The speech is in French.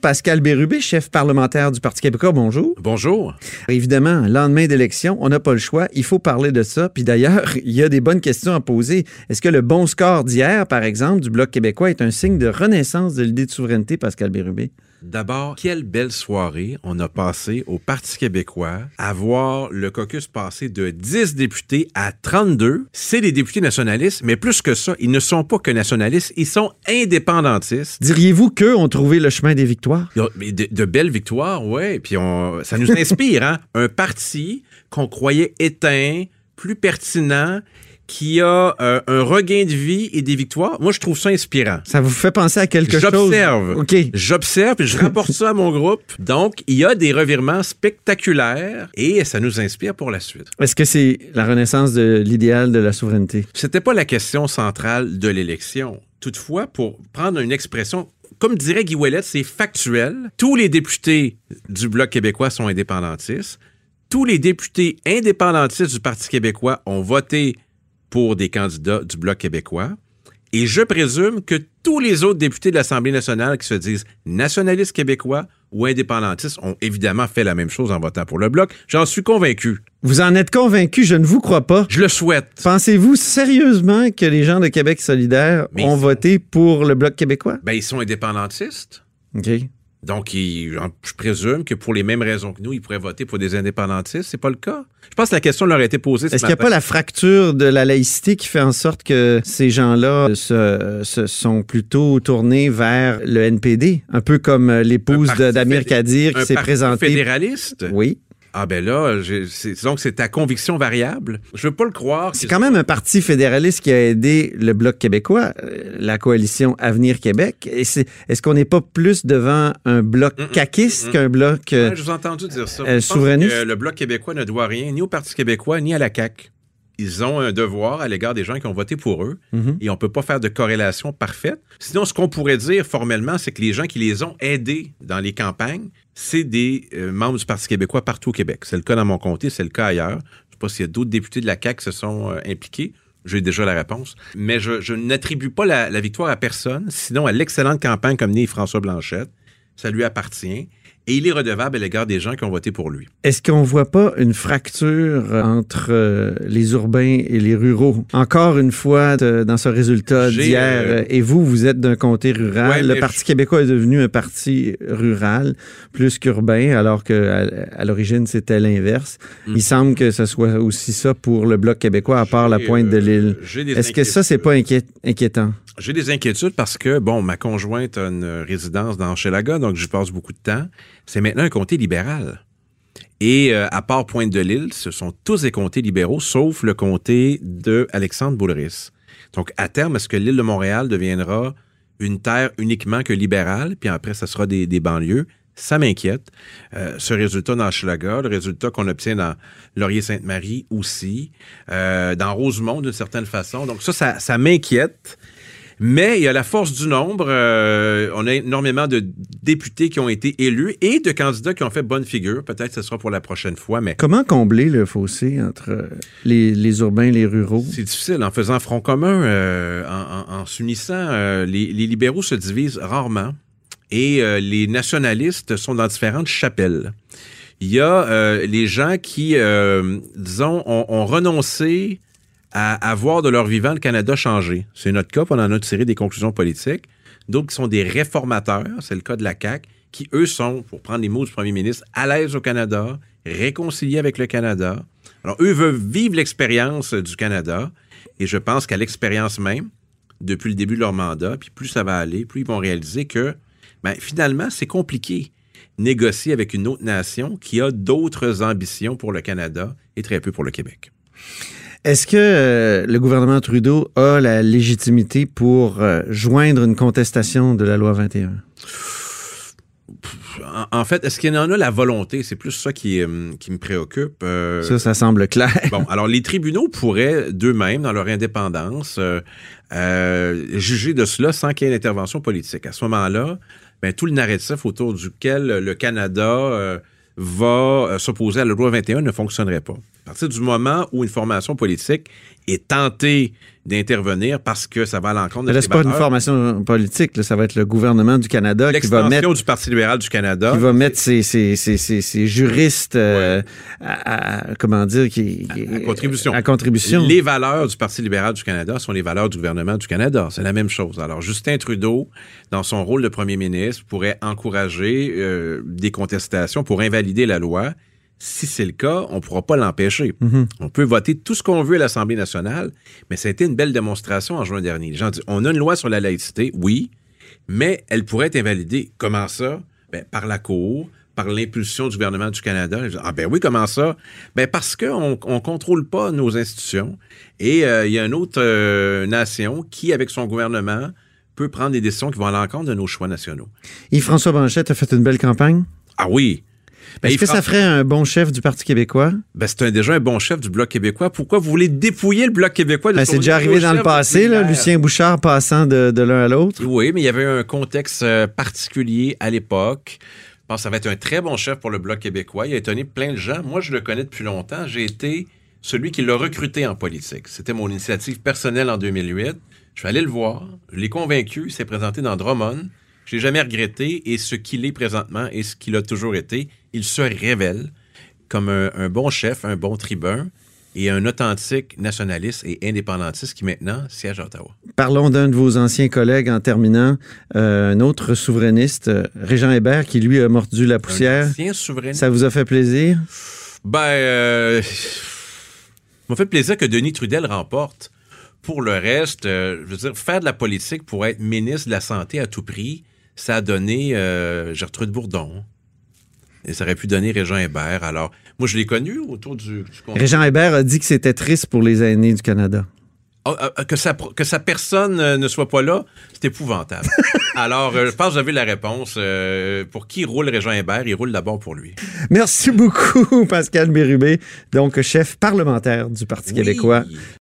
Pascal Bérubé, chef parlementaire du Parti québécois, bonjour. Bonjour. Évidemment, lendemain d'élection, on n'a pas le choix. Il faut parler de ça. Puis d'ailleurs, il y a des bonnes questions à poser. Est-ce que le bon score d'hier, par exemple, du Bloc québécois est un signe de renaissance de l'idée de souveraineté, Pascal Bérubé? D'abord, quelle belle soirée on a passé au Parti québécois à voir le caucus passer de 10 députés à 32. C'est des députés nationalistes, mais plus que ça, ils ne sont pas que nationalistes, ils sont indépendantistes. Diriez-vous qu'eux ont trouvé le chemin des victoires? De, de belles victoires, oui. Puis on, ça nous inspire, hein? Un parti qu'on croyait éteint, plus pertinent qui a euh, un regain de vie et des victoires. Moi, je trouve ça inspirant. Ça vous fait penser à quelque chose? J'observe. OK. J'observe et je rapporte ça à mon groupe. Donc, il y a des revirements spectaculaires et ça nous inspire pour la suite. Est-ce que c'est la renaissance de l'idéal de la souveraineté? C'était pas la question centrale de l'élection. Toutefois, pour prendre une expression comme dirait Guy Ouellet, c'est factuel. Tous les députés du Bloc québécois sont indépendantistes. Tous les députés indépendantistes du Parti québécois ont voté pour des candidats du Bloc québécois. Et je présume que tous les autres députés de l'Assemblée nationale qui se disent nationalistes québécois ou indépendantistes ont évidemment fait la même chose en votant pour le Bloc. J'en suis convaincu. Vous en êtes convaincu? Je ne vous crois pas. Je le souhaite. Pensez-vous sérieusement que les gens de Québec solidaire ont voté pour le Bloc québécois? Ben, ils sont indépendantistes. OK. Donc, je présume que pour les mêmes raisons que nous, ils pourraient voter pour des indépendantistes. C'est pas le cas. Je pense que la question leur a été posée. Est-ce qu'il n'y a pas la fracture de la laïcité qui fait en sorte que ces gens-là se, sont plutôt tournés vers le NPD, un peu comme l'épouse d'Amir Kadir qui s'est présentée. Fédéraliste? Oui. Ah ben là, donc c'est ta conviction variable. Je veux pas le croire. C'est quand même un parti fédéraliste qui a aidé le Bloc québécois, euh, la coalition Avenir Québec. Est-ce qu'on n'est pas plus devant un bloc mm, mm, caquiste mm, qu'un bloc euh, Je vous ai entendu dire ça. Euh, souverainiste? le Bloc québécois ne doit rien ni au Parti québécois ni à la CAQ ils ont un devoir à l'égard des gens qui ont voté pour eux mm-hmm. et on ne peut pas faire de corrélation parfaite. Sinon, ce qu'on pourrait dire formellement, c'est que les gens qui les ont aidés dans les campagnes, c'est des euh, membres du Parti québécois partout au Québec. C'est le cas dans mon comté, c'est le cas ailleurs. Je ne sais pas s'il y a d'autres députés de la CAQ qui se sont euh, impliqués. J'ai déjà la réponse. Mais je, n'attribue pas la, victoire à personne, sinon à l'excellente campagne comme né François Blanchette. Ça lui appartient et il est redevable à l'égard des gens qui ont voté pour lui. Est-ce qu'on ne voit pas une fracture entre euh, les urbains et les ruraux? Encore une fois, dans ce résultat d'hier, euh, et vous, vous êtes d'un comté rural. le Parti québécois est devenu un parti rural plus qu'urbain, alors qu'à à, l'origine, c'était l'inverse. Mm. Il semble que ce soit aussi ça pour le Bloc québécois, à part la pointe de l'île. Euh, Est-ce que ça, c'est pas inquiétant? J'ai des inquiétudes parce que, bon, ma conjointe a une résidence dans Chelaga, donc je passe beaucoup de temps. C'est maintenant un comté libéral. Et euh, à part Pointe-de-l'Île, ce sont tous des comtés libéraux, sauf le comté de Alexandre Boulris. Donc, à terme, est-ce que l'île de Montréal deviendra une terre uniquement que libérale, puis après, ça sera des, banlieues? Ça m'inquiète. Euh, ce résultat dans Schlager, le résultat qu'on obtient dans Laurier-Sainte-Marie aussi, euh, dans Rosemont d'une certaine façon. Donc ça, ça m'inquiète. Mais il y a la force du nombre. Euh, on a énormément de députés qui ont été élus et de candidats qui ont fait bonne figure. Peut-être que ce sera pour la prochaine fois. Mais comment combler le fossé entre les, urbains et les ruraux? C'est difficile en faisant front commun, euh, en, s'unissant. Euh, les, libéraux se divisent rarement et les nationalistes sont dans différentes chapelles. Il y a les gens qui, disons, ont renoncé à, voir de leur vivant le Canada changer. C'est notre cas, on en a tiré des conclusions politiques. D'autres qui sont des réformateurs, c'est le cas de la CAQ, qui, eux, sont, pour prendre les mots du premier ministre, à l'aise au Canada, réconciliés avec le Canada. Alors, eux veulent vivre l'expérience du Canada, et je pense qu'à l'expérience même, depuis le début de leur mandat, puis plus ça va aller, plus ils vont réaliser que, ben, finalement, c'est compliqué négocier avec une autre nation qui a d'autres ambitions pour le Canada et très peu pour le Québec. Est-ce que euh, le gouvernement Trudeau a la légitimité pour euh, joindre une contestation de la loi 21? En fait, est-ce qu'il y en a la volonté? C'est plus ça qui, euh, qui me préoccupe. ça, ça semble clair. bon, alors les tribunaux pourraient d'eux-mêmes, dans leur indépendance, juger de cela sans qu'il y ait une intervention politique. À ce moment-là, ben, tout le narratif autour duquel le Canada va s'opposer à la loi 21 ne fonctionnerait pas. À partir du moment où une formation politique est tentée d'intervenir parce que ça va à l'encontre de là, c'est pas une formation politique, là, ça va être le gouvernement du Canada qui va mettre du Parti libéral du Canada qui va mettre ses, ses, ses, ses juristes euh, à, comment dire qui, à, contribution. à contribution. Les valeurs du Parti libéral du Canada sont les valeurs du gouvernement du Canada, c'est la même chose. Alors Justin Trudeau, dans son rôle de premier ministre, pourrait encourager euh, des contestations pour invalider la loi si c'est le cas, on ne pourra pas l'empêcher. Mhm. On peut voter tout ce qu'on veut à l'Assemblée nationale, mais ça a été une belle démonstration en juin dernier. Les gens disent, on a une loi sur la laïcité, oui, mais elle pourrait être invalidée. Comment ça? Ben, par la Cour, par l'impulsion du gouvernement du Canada. Ah ben oui, comment ça? Ben parce qu'on ne contrôle pas nos institutions. Et euh, il y a une autre euh, nation qui, avec son gouvernement, peut prendre des décisions qui vont à l'encontre de nos choix nationaux. Yves-François Banchette a fait une belle campagne? Ah oui. Ben, Est-ce que ça ferait un bon chef du Parti québécois? Ben, c'est déjà un bon chef du Bloc québécois. Pourquoi vous voulez dépouiller le Bloc québécois de ben, C'est déjà arrivé dans le passé, là, Lucien Bouchard passant de, l'un à l'autre. Oui, mais il y avait un contexte euh, particulier à l'époque. Je pense que ça va être un très bon chef pour le Bloc québécois. Il a étonné plein de gens. Moi, je le connais depuis longtemps. J'ai été celui qui l'a recruté en politique. C'était mon initiative personnelle en 2008. Je suis allé le voir. Je l'ai convaincu. Il s'est présenté dans Drummond. Je l'ai jamais regretté. Et ce qu'il est présentement et ce qu'il a toujours été, il se révèle comme un, bon chef, un bon tribun et un authentique nationaliste et indépendantiste qui maintenant siège à Ottawa. Parlons d'un de vos anciens collègues en terminant, euh, un autre souverainiste, euh, Régent Hébert, qui lui a mordu la poussière. Un ancien souverainiste? Ça vous a fait plaisir? Ben, euh, m'a fait plaisir que Denis Trudel remporte. Pour le reste, je veux dire, faire de la politique pour être ministre de la Santé à tout prix, ça a donné Gertrude Bourdon. Et ça aurait pu donner Régent Hébert. Alors, moi, je l'ai connu autour du, Régent Hébert a dit que c'était triste pour les aînés du Canada. Ah, ah, ah, que, sa, que sa personne euh, ne soit pas là, c'est épouvantable. Alors, euh, je pense que vous avez la réponse. Euh, pour qui roule Régent Hébert? Il roule d'abord pour lui. Merci beaucoup, Pascal Bérubé, donc chef parlementaire du Parti québécois.